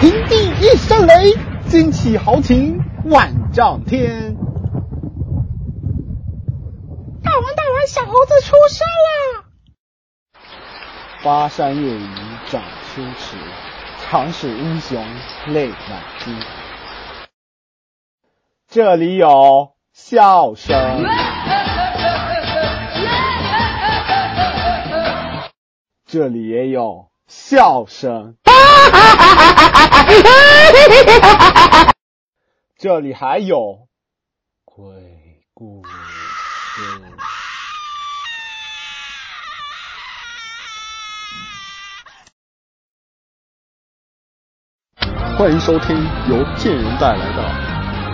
平地一声雷，惊起豪情万丈天。大王大王，小猴子出生啦！巴山夜雨涨秋池，常使英雄泪满襟。这里有笑声，这里也有笑声，这里还有鬼故事。欢迎收听由贱人带来的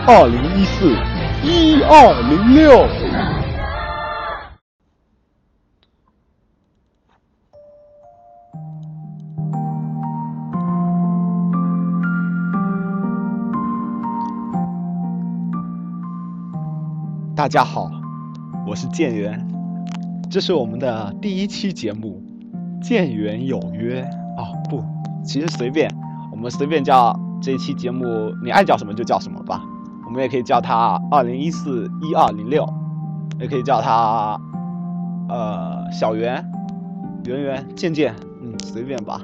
二零一四一二零六。大家好，我是建元，这是我们的第一期节目《建元有约》哦，不，其实随便。我们随便叫这一期节目，你爱叫什么就叫什么吧。我们也可以叫它二零一四一二零六，也可以叫它呃小圆、圆圆、健健，嗯，随便吧。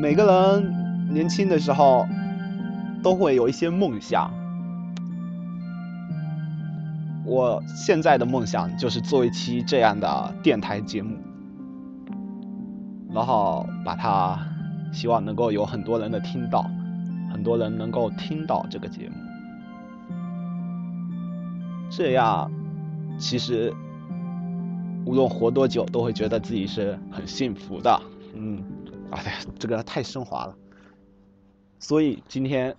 每个人年轻的时候都会有一些梦想，我现在的梦想就是做一期这样的电台节目。然后把它，希望能够有很多人的听到，很多人能够听到这个节目，这样其实无论活多久，都会觉得自己是很幸福的。嗯，哎呀，这个太升华了。所以今天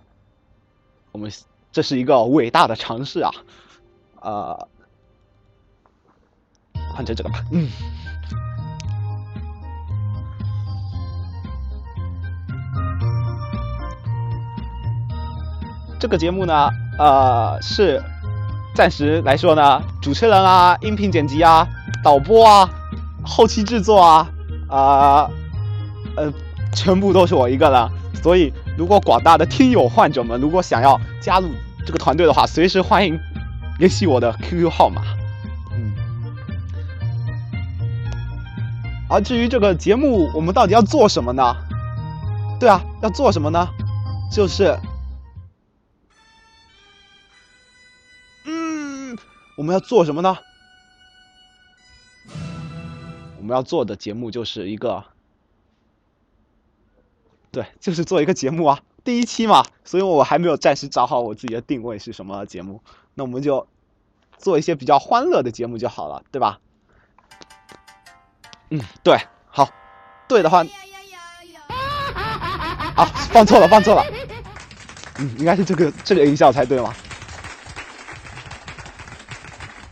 我们这是一个伟大的尝试啊，呃，换成这个吧，嗯。这个节目呢，呃，是暂时来说呢，主持人啊、音频剪辑啊、导播啊、后期制作啊，啊，呃，全部都是我一个人。所以，如果广大的听友患者们如果想要加入这个团队的话，随时欢迎联系我的 QQ 号码。嗯。而至于这个节目，我们到底要做什么呢？对啊，要做什么呢？就是。嗯我们要做什么呢？我们要做的节目就是一个，对，就是做一个节目啊，第一期嘛，所以我还没有暂时找好我自己的定位是什么节目，那我们就做一些比较欢乐的节目就好了，对吧？嗯，对，好，对的话，啊，放错了，放错了，嗯，应该是这个这个音效才对嘛？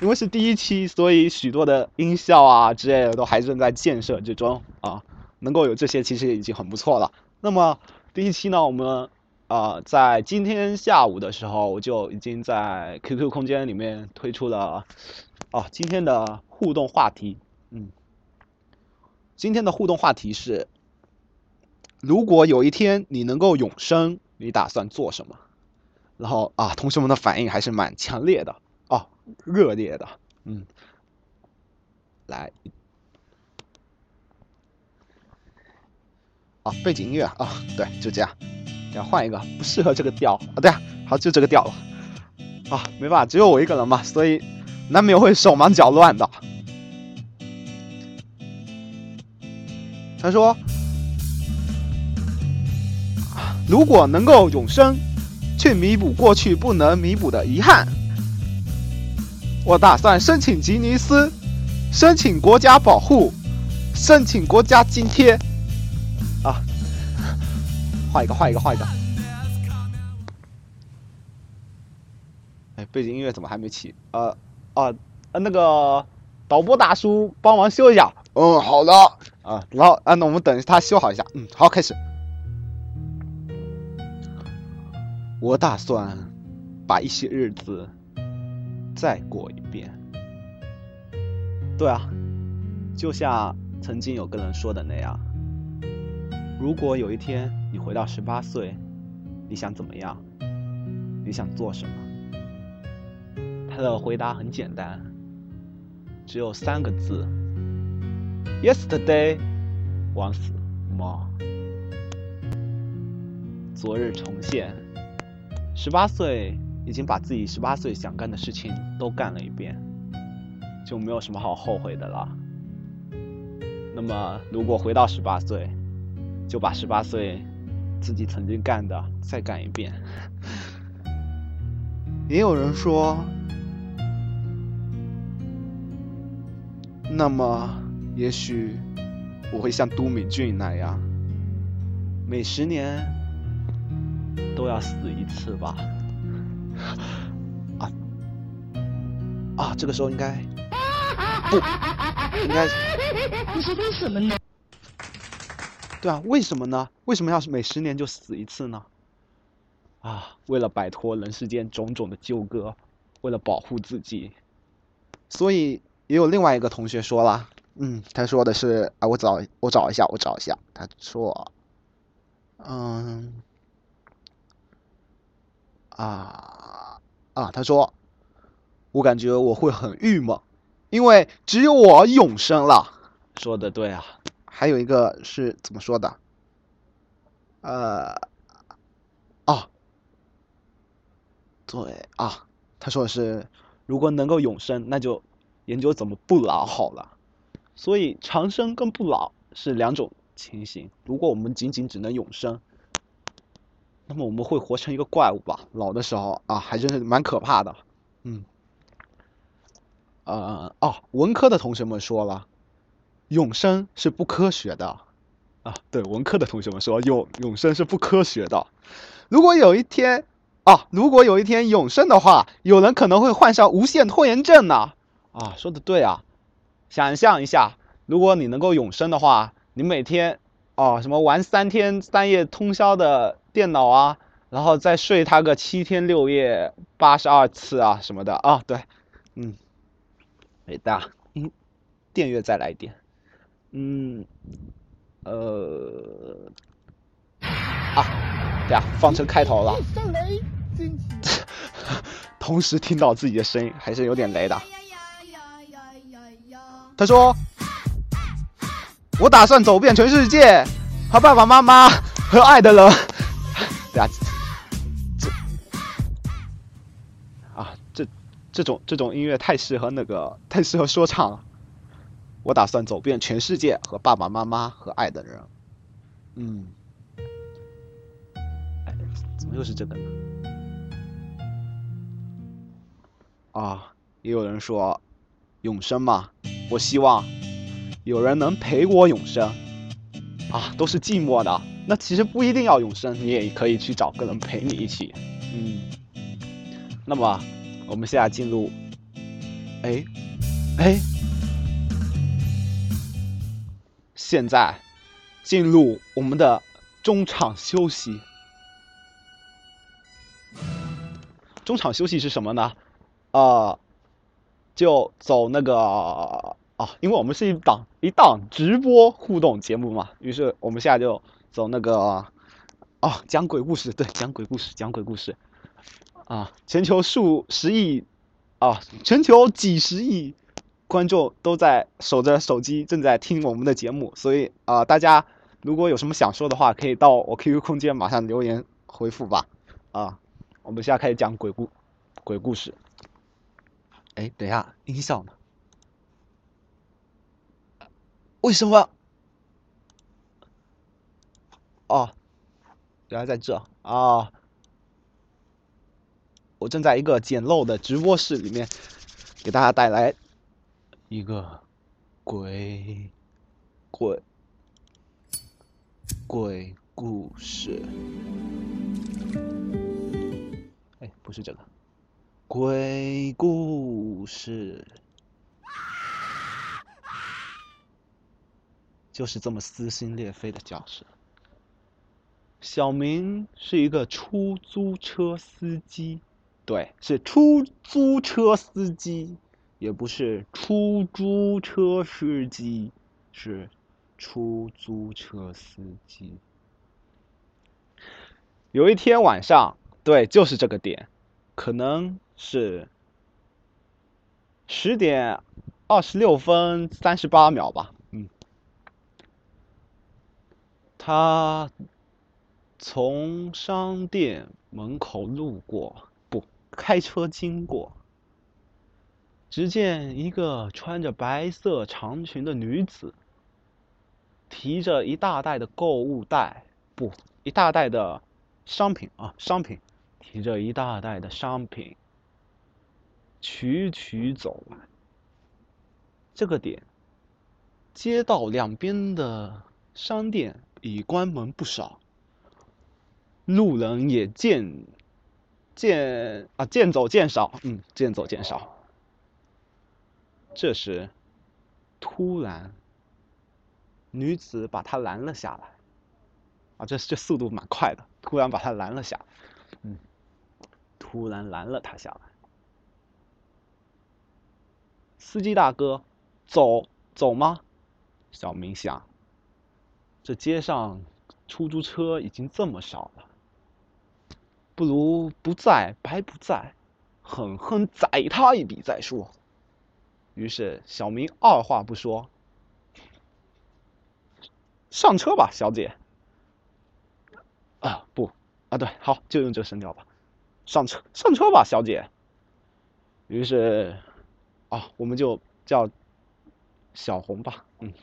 因为是第一期，所以许多的音效啊之类的都还正在建设之中啊，能够有这些其实已经很不错了。那么第一期呢，我们啊在今天下午的时候，我就已经在 QQ 空间里面推出了啊今天的互动话题。嗯，今天的互动话题是：如果有一天你能够永生，你打算做什么？然后啊，同学们的反应还是蛮强烈的。哦，热烈的，嗯，来，啊，背景音乐啊，对，就这样，这样换一个不适合这个调啊，对啊，好，就这个调了，啊，没办法，只有我一个人嘛，所以难免会手忙脚乱的。他说，如果能够永生，去弥补过去不能弥补的遗憾。我打算申请吉尼斯，申请国家保护，申请国家津贴。换一个，换一个，换一个。哎，背景音乐怎么还没起？呃，啊，那个导播大叔帮忙修一下。嗯，好的。啊，然后啊，那我们等他修好一下。嗯，好，开始。我打算把一些日子。再过一遍，对啊，就像曾经有个人说的那样，如果有一天你回到十八岁，你想怎么样？你想做什么？他的回答很简单，只有三个字：Yesterday once more。昨日重现，十八岁已经把自己十八岁想干的事情都干了一遍，就没有什么好后悔的了。那么，如果回到十八岁，就把十八岁自己曾经干的再干一遍。也有人说，那么也许我会像都敏俊那样，每十年都要死一次吧。啊啊，这个时候应该不应该？你是为什么呢？对啊，为什么呢？为什么要是每十年就死一次呢？啊，为了摆脱人世间种种的纠葛，为了保护自己，所以也有另外一个同学说了，嗯，他说的是啊，我找我找一下，我找一下，他说，嗯，啊啊，他说，我感觉我会很郁闷，因为只有我永生了。说的对啊。还有一个是怎么说的？呃，哦，对啊，他说的是，如果能够永生，那就研究怎么不老好了。所以长生跟不老是两种情形。如果我们仅仅只能永生，那么我们会活成一个怪物吧？老的时候啊，还真是蛮可怕的。嗯，呃，哦，文科的同学们说了。永生是不科学的，啊，对，文科的同学们说永永生是不科学的。如果有一天，啊，如果有一天永生的话，有人可能会患上无限拖延症呢。啊，说的对啊。想象一下，如果你能够永生的话，你每天，哦，什么玩三天三夜通宵的电脑啊，然后再睡它个七天六夜八十二次啊什么的啊，对，嗯，伟大，嗯，电乐再来一点。嗯，呃，啊，对啊，放成开头了。同时听到自己的声音，还是有点雷的。他说：“我打算走遍全世界，和爸爸妈妈和爱的人。”对啊，这啊，这这种这种音乐太适合那个，太适合说唱了。我打算走遍全世界，和爸爸妈妈和爱的人。嗯，哎，怎么又是这个呢？啊，也有人说永生嘛，我希望有人能陪我永生。啊，都是寂寞的，那其实不一定要永生，你也可以去找个人陪你一起。嗯，那么我们现在进入，哎，哎。现在进入我们的中场休息。中场休息是什么呢？呃，就走那个啊，因为我们是一档一档直播互动节目嘛，于是我们现在就走那个啊，讲鬼故事，对，讲鬼故事，讲鬼故事啊，全球数十亿啊，全球几十亿。观众都在守着手机，正在听我们的节目，所以啊，大家如果有什么想说的话，可以到我 QQ 空间马上留言回复吧。啊，我们现在开始讲鬼故鬼故事。哎，等一下，音效呢？为什么？哦，原来在这啊！我正在一个简陋的直播室里面，给大家带来。一个鬼鬼鬼故事，哎，不是这个鬼故事，就是这么撕心裂肺的叫声。小明是一个出租车司机，对，是出租车司机。也不是出租车司机，是出租车司机。有一天晚上，对，就是这个点，可能是十点二十六分三十八秒吧。嗯，他从商店门口路过，不，开车经过，只见一个穿着白色长裙的女子，提着一大袋的购物袋，不，一大袋的商品啊，商品，提着一大袋的商品，曲曲走来。这个点，街道两边的商店已关门不少，路人也渐渐啊渐走渐少，嗯，渐走渐少。这时，突然，女子把他拦了下来。啊，这这速度蛮快的，突然把他拦了下来，嗯，突然拦了他下来。司机大哥，走走吗？小明想，这街上出租车已经这么少了，不如不在白不在，狠狠宰他一笔再说。于是小明二话不说，上车吧，小姐。啊不，啊对，好，就用这个声调吧。上车，上车吧，小姐。于是，啊，我们就叫小红吧，嗯，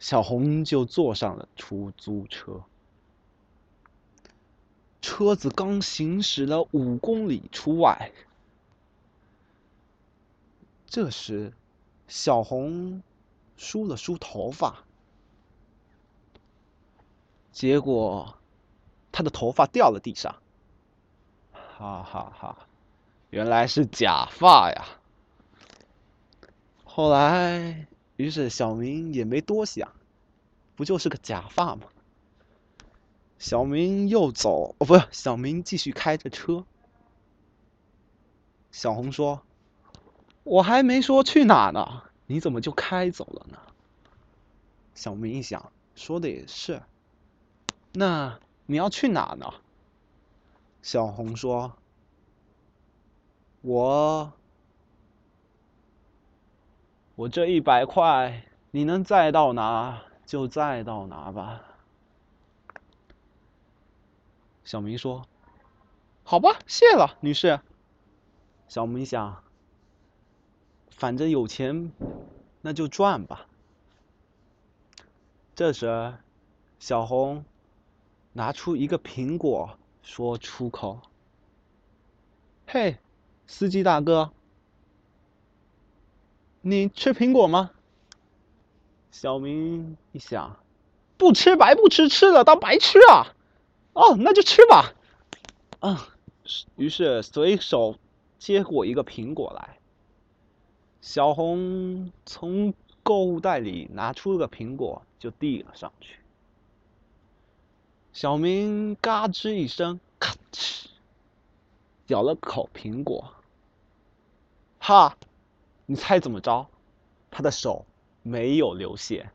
小红就坐上了出租车。车子刚行驶了五公里出外，这时，小红梳了梳头发，结果。他的头发掉了地上，哈哈哈，原来是假发呀！后来，于是小明也没多想，不就是个假发吗？小明又走，哦，不是，小明继续开着车。小红说：“我还没说去哪呢，你怎么就开走了呢？”小明一想，说的也是，那。你要去哪呢？小红说：“我，我这一百块，你能再到哪就再到哪吧。”小明说：“好吧，谢了，女士。”小明想：“反正有钱，那就赚吧。”这时，小红。拿出一个苹果，说出口：“嘿，司机大哥，你吃苹果吗？”小明一想，不吃白不吃，吃了当白吃啊！哦，那就吃吧。啊，于是随手接过一个苹果来。小红从购物袋里拿出了个苹果，就递了上去。小明嘎吱一声，咔哧，咬了口苹果。哈，你猜怎么着？他的手没有流血，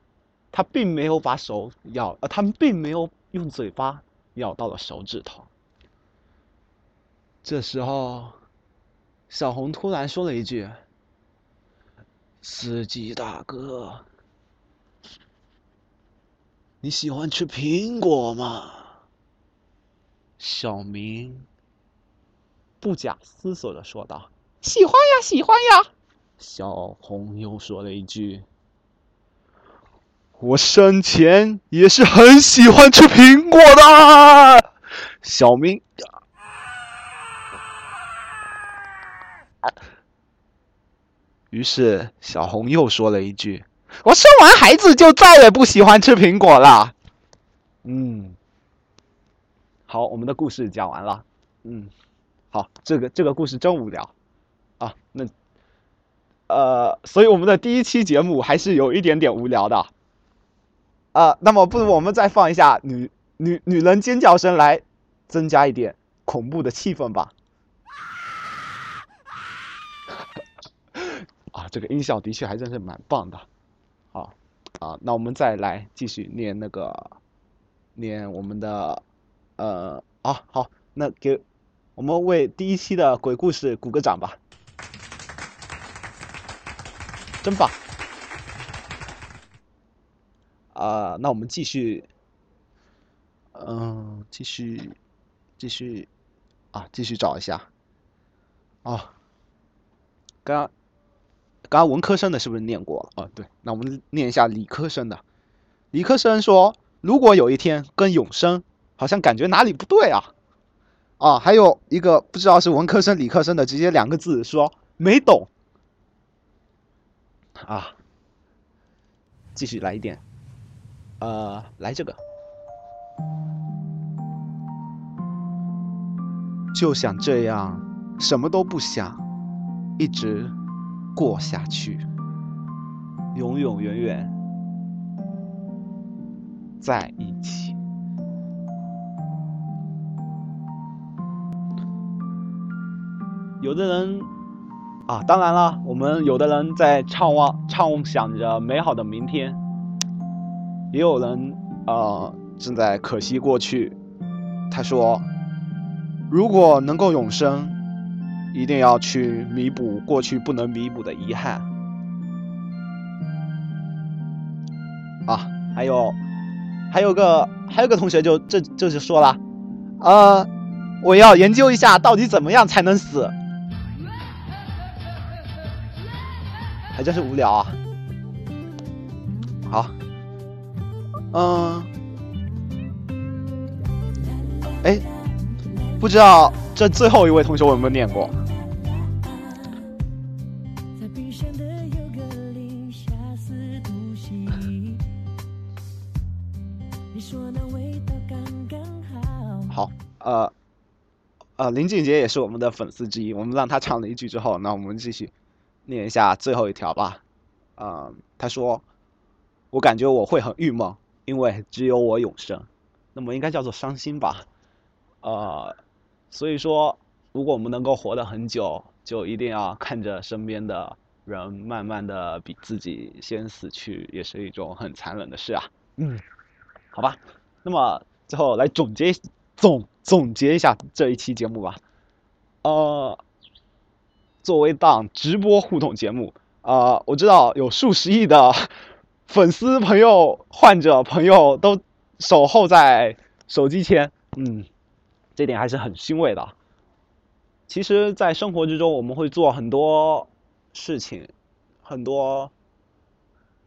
他并没有把手咬，呃，他们并没有用嘴巴咬到了手指头。这时候，小红突然说了一句：“司机大哥。”你喜欢吃苹果吗？小明不假思索的说道：“喜欢呀，喜欢呀。”小红又说了一句：“我生前也是很喜欢吃苹果的。”小明，于是小红又说了一句。我生完孩子就再也不喜欢吃苹果了。嗯，好，我们的故事讲完了。嗯，好，这个这个故事真无聊啊。那呃，所以我们的第一期节目还是有一点点无聊的。啊，那么不如我们再放一下女女女人尖叫声来增加一点恐怖的气氛吧。啊，这个音效的确还真是蛮棒的。好，啊，那我们再来继续念那个，念我们的，呃。啊，好，那给我们为第一期的鬼故事鼓个掌吧，真棒！啊，那我们继续，嗯，继续，继续，啊，继续找一下。哦，刚刚刚刚文科生的是不是念过了？哦，对，那我们念一下理科生的。理科生说：“如果有一天跟永生，好像感觉哪里不对啊。”啊，还有一个不知道是文科生、理科生的，直接两个字说没懂。啊，继续来一点。呃，来这个，就想这样，什么都不想，一直过下去，永永远远在一起。有的人啊，当然了，我们有的人在畅望、畅想着美好的明天。也有人啊正在可惜过去。他说：“如果能够永生，一定要去弥补过去不能弥补的遗憾。”啊，还有，还有个还有个同学就这就是说了，呃，我要研究一下到底怎么样才能死，还真是无聊啊。好。嗯，哎，不知道这最后一位同学我有没有念过？好，呃，呃，林俊杰也是我们的粉丝之一，我们让他唱了一句之后，那我们继续念一下最后一条吧。嗯，他说：“我感觉我会很郁闷。”因为只有我永生，那么应该叫做伤心吧，呃，所以说，如果我们能够活得很久，就一定要看着身边的人慢慢的比自己先死去，也是一种很残忍的事啊。嗯，好吧，那么最后来总结总总结一下这一期节目吧。呃，作为档直播互动节目，啊，我知道有数十亿的。粉丝朋友、患者朋友都守候在手机前，嗯，这点还是很欣慰的。其实，在生活之中，我们会做很多事情，很多，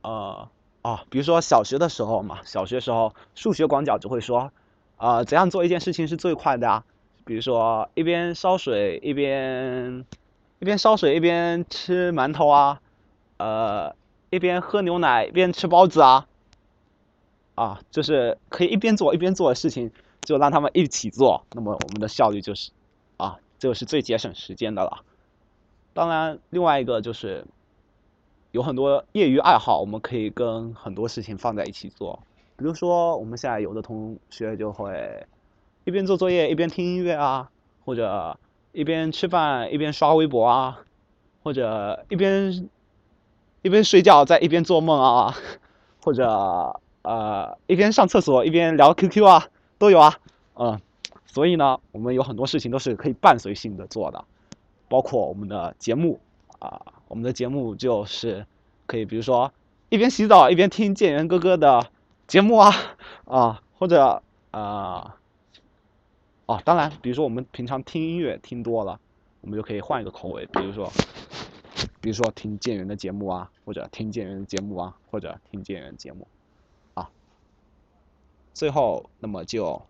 呃，啊，比如说小学的时候嘛，小学时候数学广角只会说，啊，怎样做一件事情是最快的啊？比如说一边烧水一边一边烧水一边吃馒头啊，呃。一边喝牛奶一边吃包子啊，啊，就是可以一边做一边做的事情，就让他们一起做，那么我们的效率就是，啊，就是最节省时间的了。当然，另外一个就是有很多业余爱好，我们可以跟很多事情放在一起做。比如说，我们现在有的同学就会一边做作业一边听音乐啊，或者一边吃饭一边刷微博啊，或者一边。一边睡觉在一边做梦啊，或者呃一边上厕所一边聊 QQ 啊，都有啊，嗯，所以呢，我们有很多事情都是可以伴随性的做的，包括我们的节目啊，我们的节目就是可以，比如说一边洗澡一边听建元哥哥的节目啊，啊，或者啊，哦，当然，比如说我们平常听音乐听多了，我们就可以换一个口味，比如说。比如说听建元的节目啊，或者听建元的节目啊，或者听建元节目，啊，最后那么就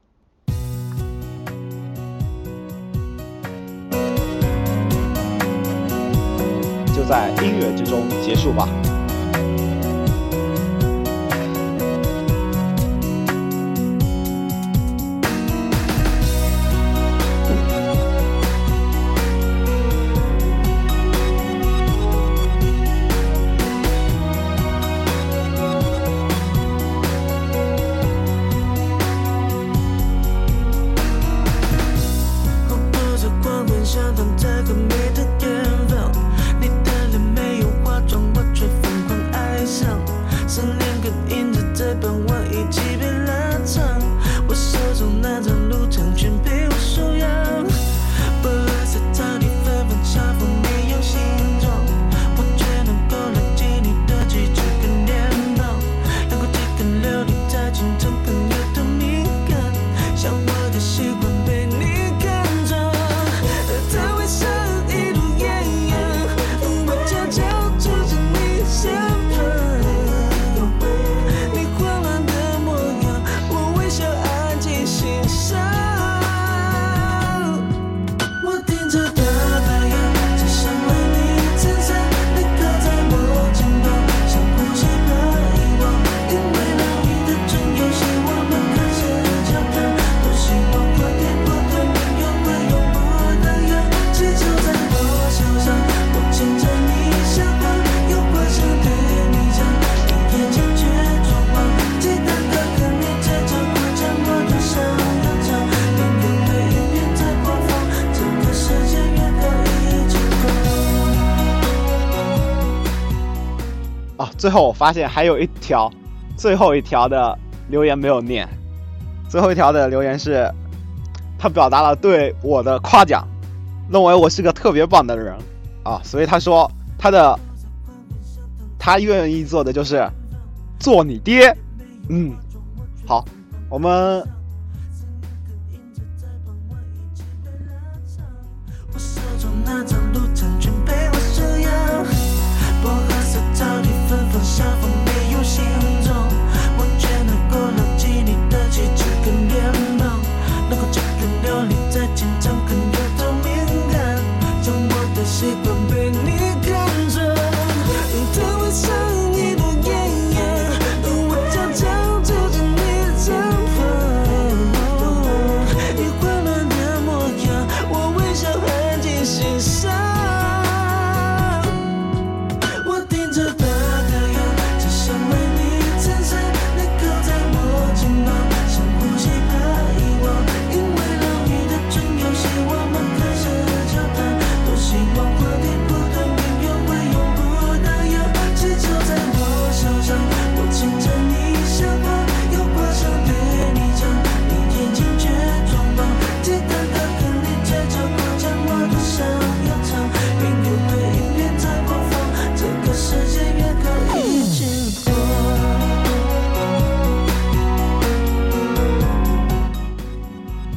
就在音乐之中结束吧。最后我发现还有一条，最后一条的留言没有念。最后一条的留言是，他表达了对我的夸奖，认为我是个特别棒的人啊，所以他说他的他愿意做的就是做你爹。嗯，好，我们。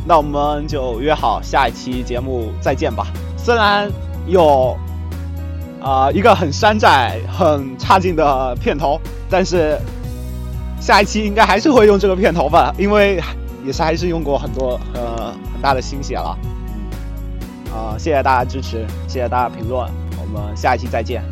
那我们就约好下一期节目再见吧。虽然有啊一个很山寨、很差劲的片头，但是下一期应该还是会用这个片头吧，因为也是还是用过很多呃很大的心血了。嗯啊，谢谢大家支持，谢谢大家评论，我们下一期再见。